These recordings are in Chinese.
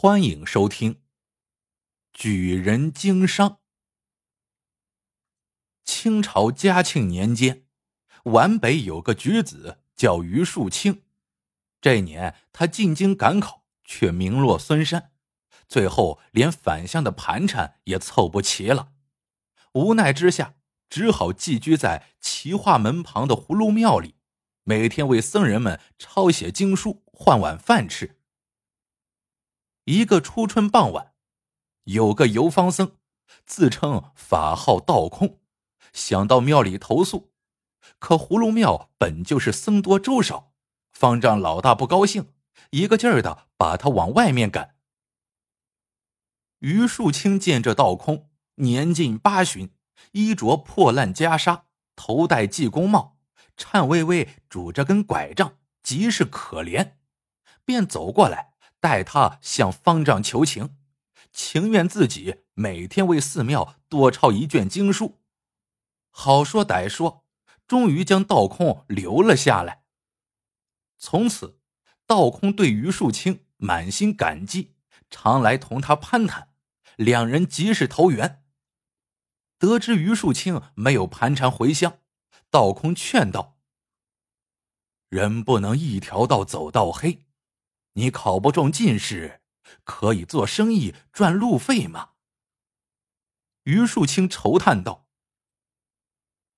欢迎收听《举人经商》。清朝嘉庆年间，皖北有个举子叫于树清。这年他进京赶考，却名落孙山，最后连返乡的盘缠也凑不齐了。无奈之下，只好寄居在齐化门旁的葫芦庙里，每天为僧人们抄写经书，换碗饭吃。一个初春傍晚，有个游方僧，自称法号道空，想到庙里投宿，可葫芦庙本就是僧多粥少，方丈老大不高兴，一个劲儿的把他往外面赶。于树清见这道空年近八旬，衣着破烂袈裟，头戴济公帽，颤巍巍拄着根拐杖，极是可怜，便走过来。待他向方丈求情，情愿自己每天为寺庙多抄一卷经书。好说歹说，终于将道空留了下来。从此，道空对于树清满心感激，常来同他攀谈，两人极是投缘。得知于树清没有盘缠回乡，道空劝道：“人不能一条道走到黑。”你考不中进士，可以做生意赚路费吗？于树清愁叹道：“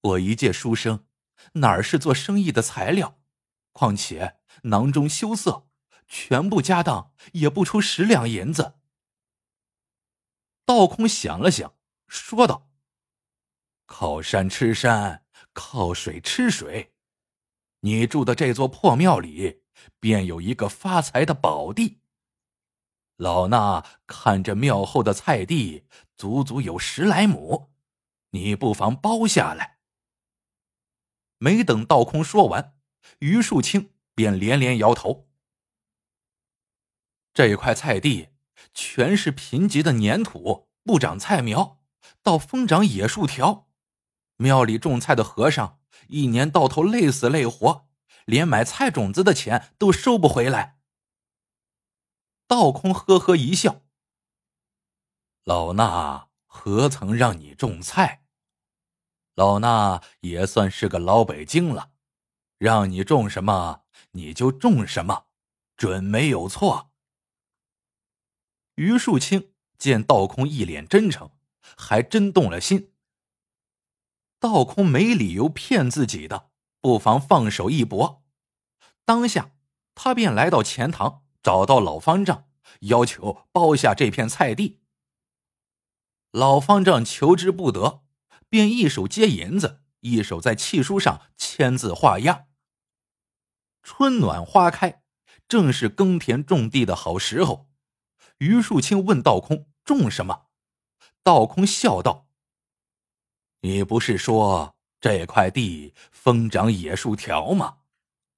我一介书生，哪是做生意的材料？况且囊中羞涩，全部家当也不出十两银子。”道空想了想，说道：“靠山吃山，靠水吃水。你住的这座破庙里。”便有一个发财的宝地。老衲看着庙后的菜地，足足有十来亩，你不妨包下来。没等道空说完，于树清便连连摇头。这块菜地全是贫瘠的粘土，不长菜苗，倒疯长野树条。庙里种菜的和尚一年到头累死累活。连买菜种子的钱都收不回来。道空呵呵一笑：“老衲何曾让你种菜？老衲也算是个老北京了，让你种什么你就种什么，准没有错。”于树清见道空一脸真诚，还真动了心。道空没理由骗自己的。不妨放手一搏。当下，他便来到钱塘，找到老方丈，要求包下这片菜地。老方丈求之不得，便一手接银子，一手在契书上签字画押。春暖花开，正是耕田种地的好时候。于树清问道空种什么，道空笑道：“你不是说？”这块地疯长野树条吗？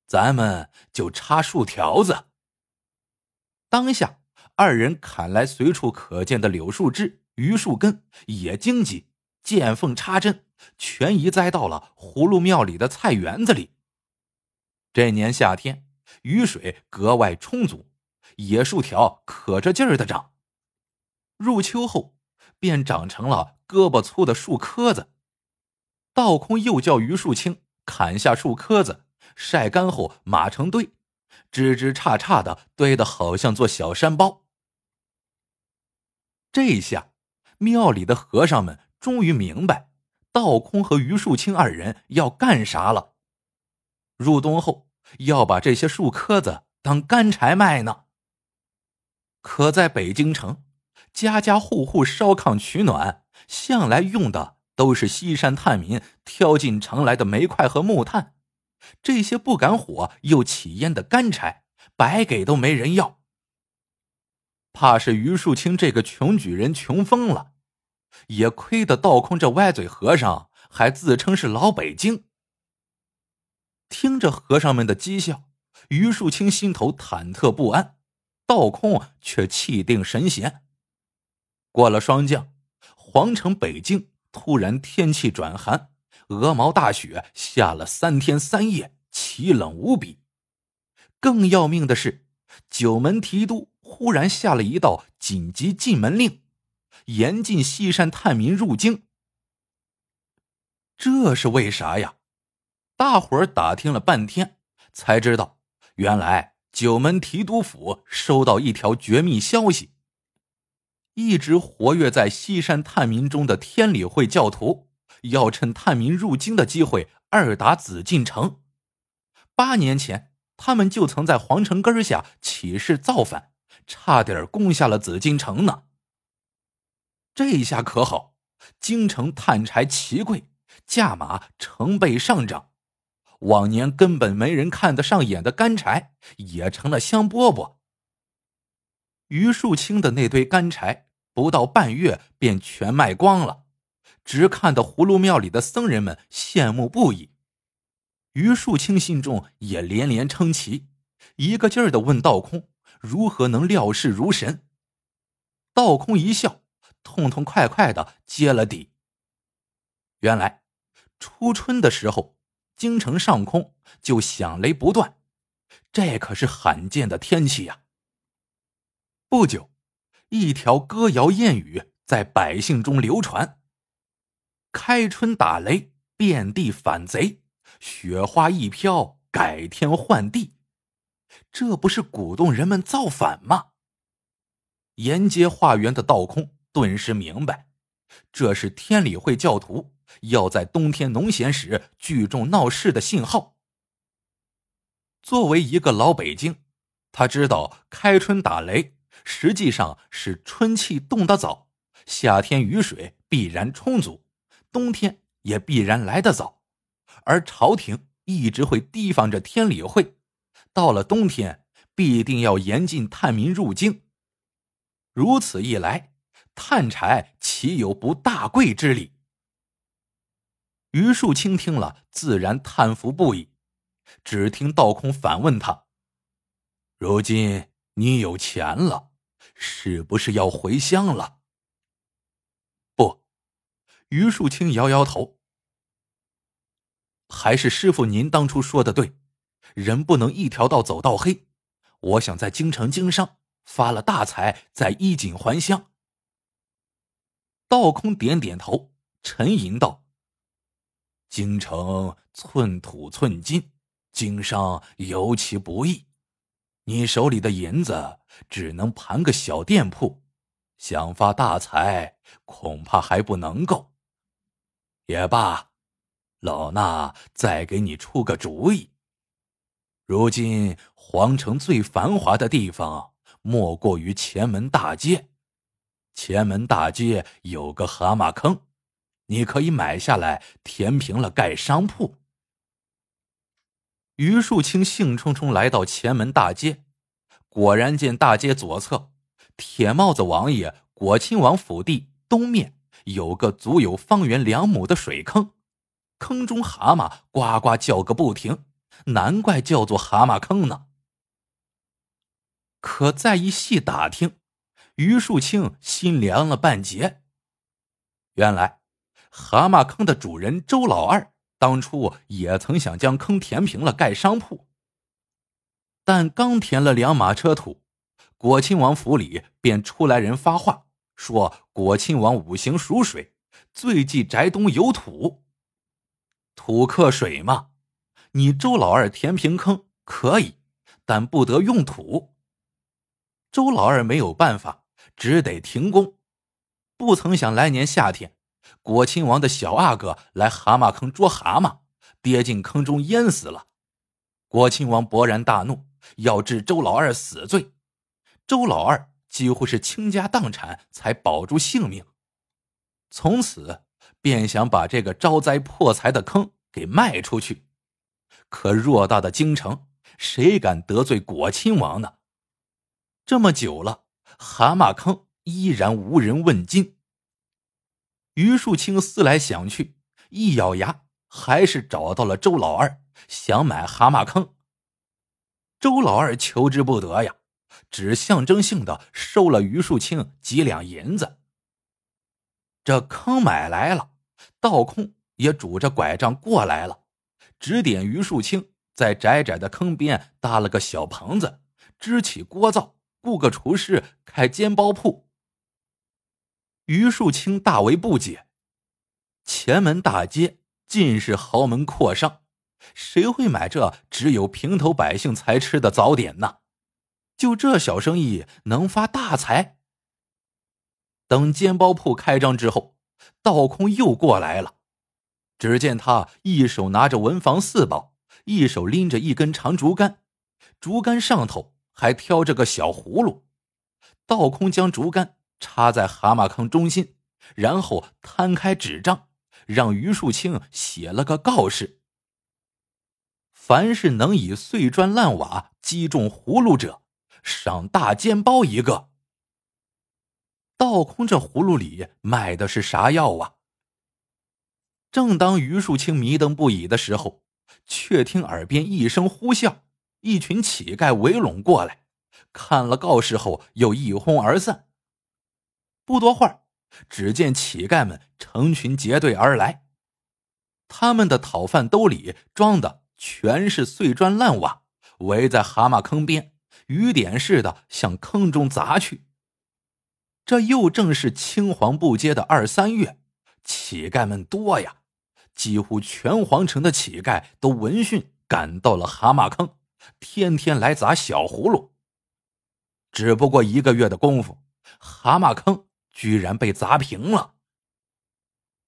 咱们就插树条子。当下，二人砍来随处可见的柳树枝、榆树根、野荆棘，见缝插针，全移栽到了葫芦庙里的菜园子里。这年夏天，雨水格外充足，野树条可着劲儿的长。入秋后，便长成了胳膊粗的树棵子。道空又叫于树清砍下树棵子，晒干后码成堆，枝枝杈杈的堆得好像座小山包。这下，庙里的和尚们终于明白道空和于树清二人要干啥了。入冬后要把这些树棵子当干柴卖呢。可在北京城，家家户户烧炕取暖，向来用的。都是西山探民挑进城来的煤块和木炭，这些不敢火又起烟的干柴，白给都没人要。怕是于树清这个穷举人穷疯了，也亏得道空这歪嘴和尚还自称是老北京。听着和尚们的讥笑，于树清心头忐忑不安，道空却气定神闲。过了霜降，皇城北京。突然天气转寒，鹅毛大雪下了三天三夜，奇冷无比。更要命的是，九门提督忽然下了一道紧急禁门令，严禁西山探民入京。这是为啥呀？大伙儿打听了半天，才知道，原来九门提督府收到一条绝密消息。一直活跃在西山探民中的天理会教徒，要趁探民入京的机会二打紫禁城。八年前，他们就曾在皇城根下起事造反，差点攻下了紫禁城呢。这一下可好，京城探柴奇贵，价码成倍上涨。往年根本没人看得上眼的干柴，也成了香饽饽。于树清的那堆干柴，不到半月便全卖光了，只看得葫芦庙里的僧人们羡慕不已。于树清心中也连连称奇，一个劲儿的问道空如何能料事如神。道空一笑，痛痛快快的接了底。原来初春的时候。京城上空就响雷不断，这可是罕见的天气呀。不久，一条歌谣谚语在百姓中流传：“开春打雷，遍地反贼；雪花一飘，改天换地。”这不是鼓动人们造反吗？沿街化缘的道空顿时明白，这是天理会教徒。要在冬天农闲时聚众闹事的信号。作为一个老北京，他知道开春打雷实际上是春气动得早，夏天雨水必然充足，冬天也必然来得早，而朝廷一直会提防着天理会，到了冬天必定要严禁探民入京。如此一来，探柴岂有不大贵之理？于树清听了，自然叹服不已。只听道空反问他：“如今你有钱了，是不是要回乡了？”不，于树清摇摇头。还是师傅您当初说的对，人不能一条道走到黑。我想在京城经商，发了大财，再衣锦还乡。道空点点头，沉吟道。京城寸土寸金，经商尤其不易。你手里的银子只能盘个小店铺，想发大财恐怕还不能够。也罢，老衲再给你出个主意。如今皇城最繁华的地方，莫过于前门大街。前门大街有个蛤蟆坑。你可以买下来，填平了盖商铺。于树清兴冲冲来到前门大街，果然见大街左侧，铁帽子王爷果亲王府地东面有个足有方圆两亩的水坑，坑中蛤蟆呱呱叫个不停，难怪叫做蛤蟆坑呢。可再一细打听，于树清心凉了半截。原来。蛤蟆坑的主人周老二当初也曾想将坑填平了盖商铺，但刚填了两马车土，果亲王府里便出来人发话说：“果亲王五行属水，最忌宅东有土，土克水嘛。你周老二填平坑可以，但不得用土。”周老二没有办法，只得停工。不曾想来年夏天。果亲王的小阿哥来蛤蟆坑捉蛤蟆，跌进坑中淹死了。果亲王勃然大怒，要治周老二死罪。周老二几乎是倾家荡产才保住性命，从此便想把这个招灾破财的坑给卖出去。可偌大的京城，谁敢得罪果亲王呢？这么久了，蛤蟆坑依然无人问津。于树清思来想去，一咬牙，还是找到了周老二，想买蛤蟆坑。周老二求之不得呀，只象征性的收了于树清几两银子。这坑买来了，道空也拄着拐杖过来了，指点于树清在窄窄的坑边搭了个小棚子，支起锅灶，雇个厨师开煎包铺。于树清大为不解，前门大街尽是豪门阔商，谁会买这只有平头百姓才吃的早点呢？就这小生意能发大财？等煎包铺开张之后，道空又过来了。只见他一手拿着文房四宝，一手拎着一根长竹竿，竹竿上头还挑着个小葫芦。道空将竹竿插在蛤蟆坑中心，然后摊开纸张，让于树清写了个告示：凡是能以碎砖烂瓦击中葫芦者，赏大煎包一个。道空这葫芦里卖的是啥药啊？正当于树清迷瞪不已的时候，却听耳边一声呼啸，一群乞丐围拢过来，看了告示后又一哄而散。不多会儿，只见乞丐们成群结队而来，他们的讨饭兜里装的全是碎砖烂瓦，围在蛤蟆坑边，雨点似的向坑中砸去。这又正是青黄不接的二三月，乞丐们多呀。几乎全皇城的乞丐都闻讯赶到了蛤蟆坑，天天来砸小葫芦。只不过一个月的功夫，蛤蟆坑居然被砸平了。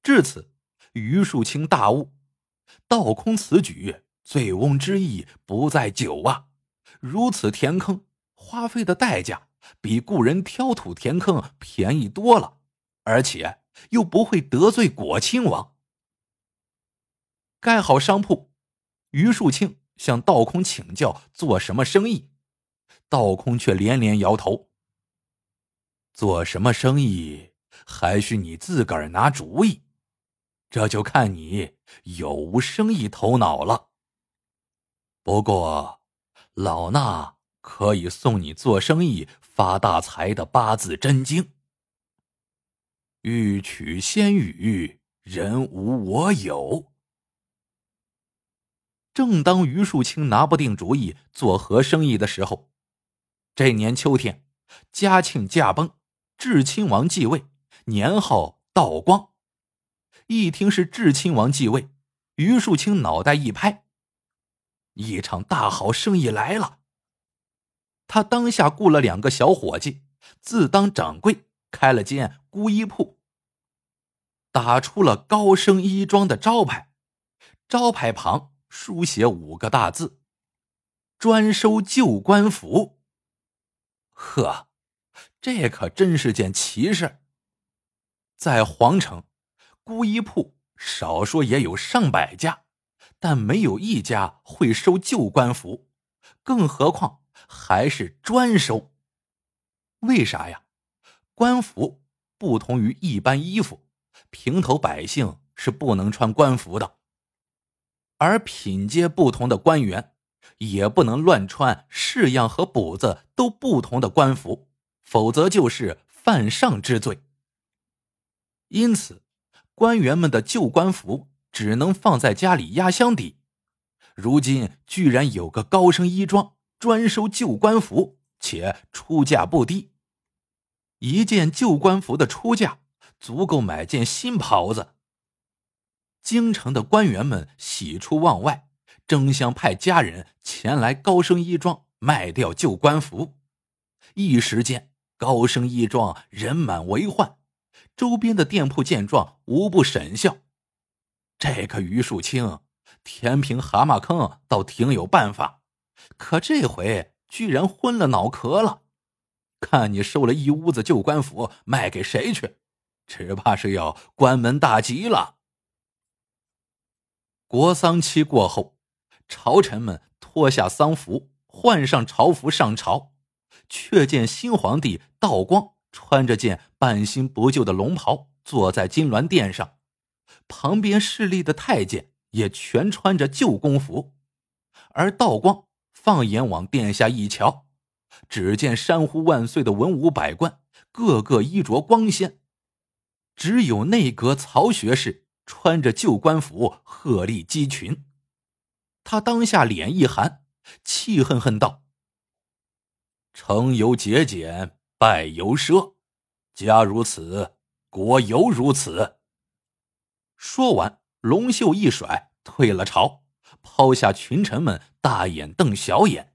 至此，于树清大悟，倒空此举醉翁之意不在酒啊！如此填坑，花费的代价比雇人挑土填坑便宜多了，而且又不会得罪果亲王。盖好商铺，于树清向道空请教做什么生意，道空却连连摇头。做什么生意还需你自个儿拿主意，这就看你有无生意头脑了。不过，老衲可以送你做生意发大财的八字真经。欲取仙语，人无我有。正当于树清拿不定主意做何生意的时候，这年秋天，嘉庆驾崩，至亲王继位，年号道光。一听是至亲王继位，于树清脑袋一拍，一场大好生意来了。他当下雇了两个小伙计，自当掌柜，开了间孤衣铺，打出了高升衣庄的招牌，招牌旁。书写五个大字：“专收旧官服。”呵，这可真是件奇事。在皇城，孤衣铺少说也有上百家，但没有一家会收旧官服，更何况还是专收。为啥呀？官服不同于一般衣服，平头百姓是不能穿官服的。而品阶不同的官员，也不能乱穿式样和补子都不同的官服，否则就是犯上之罪。因此，官员们的旧官服只能放在家里压箱底。如今居然有个高升衣庄专收旧官服，且出价不低，一件旧官服的出价足够买件新袍子。京城的官员们喜出望外，争相派家人前来高升衣庄卖掉旧官服。一时间，高升衣庄人满为患，周边的店铺见状无不沈笑。这个于树清填平蛤蟆坑倒挺有办法，可这回居然昏了脑壳了。看你收了一屋子旧官服卖给谁去，只怕是要关门大吉了。国丧期过后，朝臣们脱下丧服，换上朝服上朝，却见新皇帝道光穿着件半新不旧的龙袍，坐在金銮殿上，旁边侍立的太监也全穿着旧宫服，而道光放眼往殿下一瞧，只见山呼万岁的文武百官个个衣着光鲜，只有内阁曹学士。穿着旧官服，鹤立鸡群。他当下脸一寒，气恨恨道：“成由节俭，败由奢。家如此，国犹如此。”说完，龙袖一甩，退了朝，抛下群臣们大眼瞪小眼。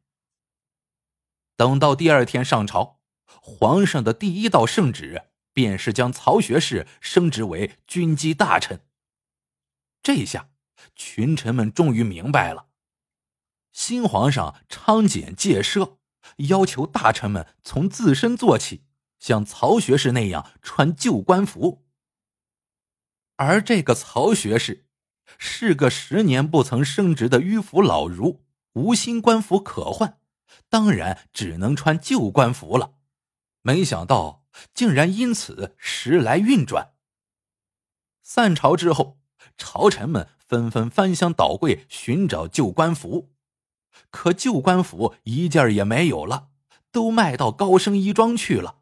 等到第二天上朝，皇上的第一道圣旨便是将曹学士升职为军机大臣。这下，群臣们终于明白了，新皇上昌俭戒奢，要求大臣们从自身做起，像曹学士那样穿旧官服。而这个曹学士，是个十年不曾升职的迂腐老儒，无新官服可换。当然只能穿旧官服了，没想到竟然因此时来运转。散朝之后，朝臣们纷纷翻箱倒柜寻找旧官服，可旧官服一件也没有了，都卖到高升衣庄去了。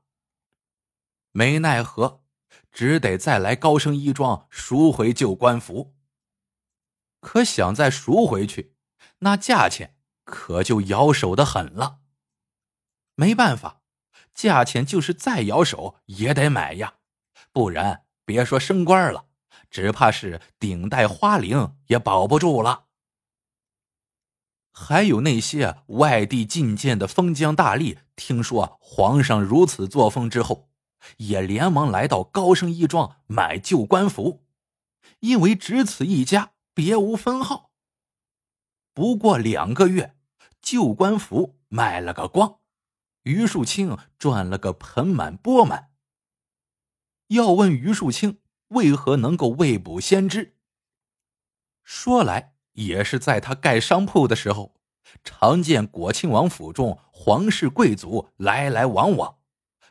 没奈何，只得再来高升衣庄赎回旧官服。可想再赎回去，那价钱……可就摇手的很了，没办法，价钱就是再摇手也得买呀，不然别说升官了，只怕是顶戴花翎也保不住了。还有那些外地觐见的封疆大吏，听说皇上如此作风之后，也连忙来到高升一庄买旧官服，因为只此一家，别无分号。不过两个月，旧官服卖了个光，于树清赚了个盆满钵满。要问于树清为何能够未卜先知，说来也是在他盖商铺的时候，常见果亲王府中皇室贵族来来往往，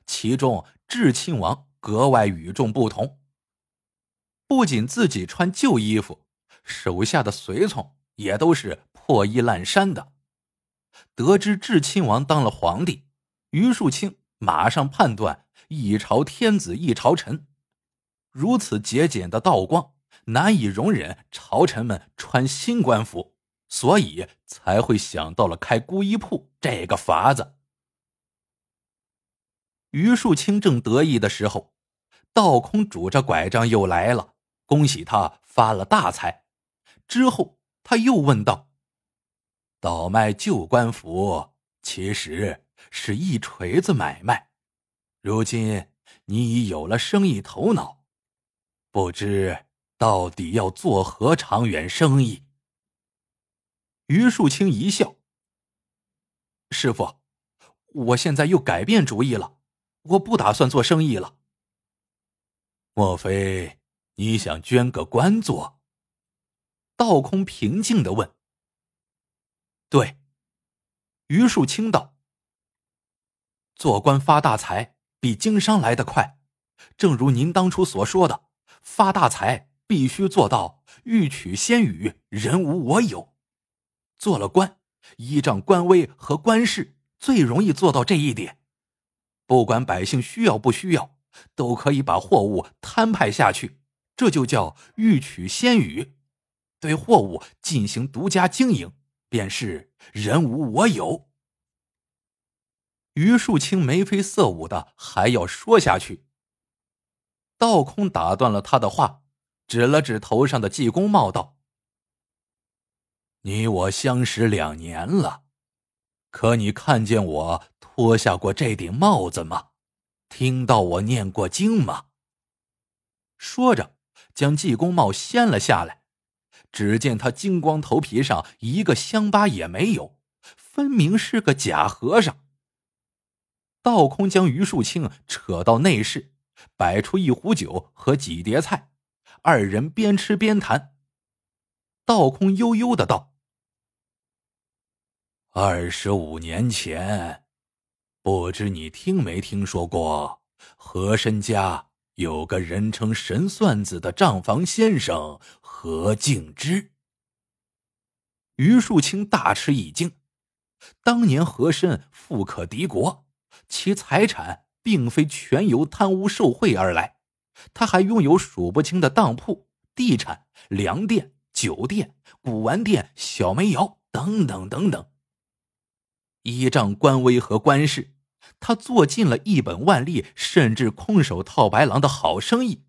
其中智亲王格外与众不同。不仅自己穿旧衣服，手下的随从也都是。破衣烂衫的，得知智亲王当了皇帝，于树清马上判断一朝天子一朝臣，如此节俭的道光难以容忍朝臣们穿新官服，所以才会想到了开孤衣铺这个法子。于树清正得意的时候，道空拄着拐杖又来了，恭喜他发了大财。之后他又问道。倒卖旧官服，其实是一锤子买卖。如今你已有了生意头脑，不知到底要做何长远生意？于树清一笑：“师傅，我现在又改变主意了，我不打算做生意了。莫非你想捐个官做？”道空平静的问。对，于树清道：“做官发大财比经商来得快，正如您当初所说的，发大财必须做到欲取先予，人无我有。做了官，依仗官威和官势，最容易做到这一点。不管百姓需要不需要，都可以把货物摊派下去，这就叫欲取先予，对货物进行独家经营。”便是人无我有。于树清眉飞色舞的还要说下去，道空打断了他的话，指了指头上的济公帽道：“你我相识两年了，可你看见我脱下过这顶帽子吗？听到我念过经吗？”说着，将济公帽掀了下来。只见他金光头皮上一个香疤也没有，分明是个假和尚。道空将于树清扯到内室，摆出一壶酒和几碟菜，二人边吃边谈。道空悠悠的道：“二十五年前，不知你听没听说过和珅家？”有个人称神算子的账房先生何敬之。于树清大吃一惊，当年和珅富可敌国，其财产并非全由贪污受贿而来，他还拥有数不清的当铺、地产、粮店、酒店、古玩店、小煤窑等等等等。依仗官威和官势，他做尽了一本万利，甚至空手套白狼的好生意，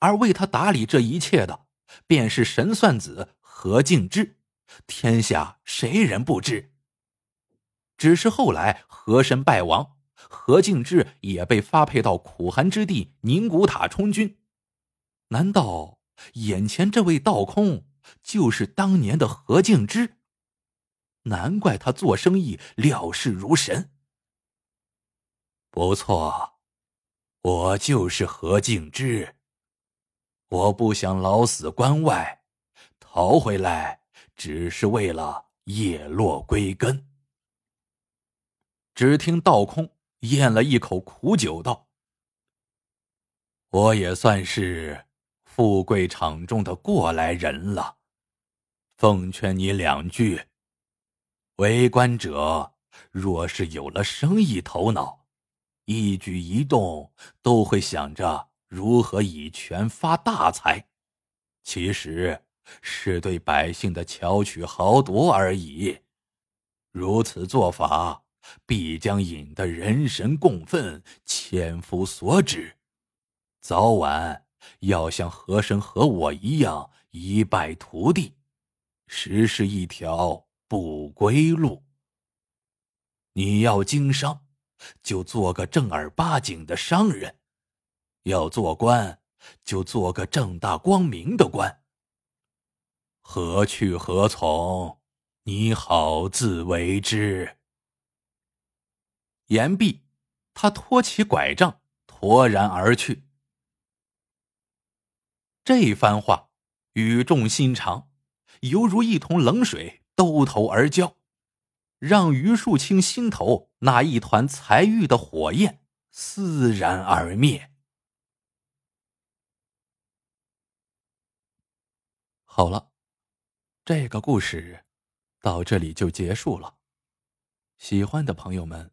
而为他打理这一切的，便是神算子何敬之。天下谁人不知？只是后来和珅败亡，何敬之也被发配到苦寒之地宁古塔充军。难道眼前这位道空就是当年的何敬之？难怪他做生意料事如神。不错，我就是何敬之。我不想老死关外，逃回来只是为了叶落归根。只听道空咽了一口苦酒，道：“我也算是富贵场中的过来人了，奉劝你两句。为官者若是有了生意头脑。”一举一动都会想着如何以权发大财，其实是对百姓的巧取豪夺而已。如此做法，必将引得人神共愤，千夫所指，早晚要像和珅和我一样一败涂地，实是一条不归路。你要经商。就做个正儿八经的商人，要做官就做个正大光明的官。何去何从，你好自为之。言毕，他拖起拐杖，脱然而去。这番话语重心长，犹如一桶冷水兜头而浇。让于树清心头那一团财欲的火焰自然而灭。好了，这个故事到这里就结束了。喜欢的朋友们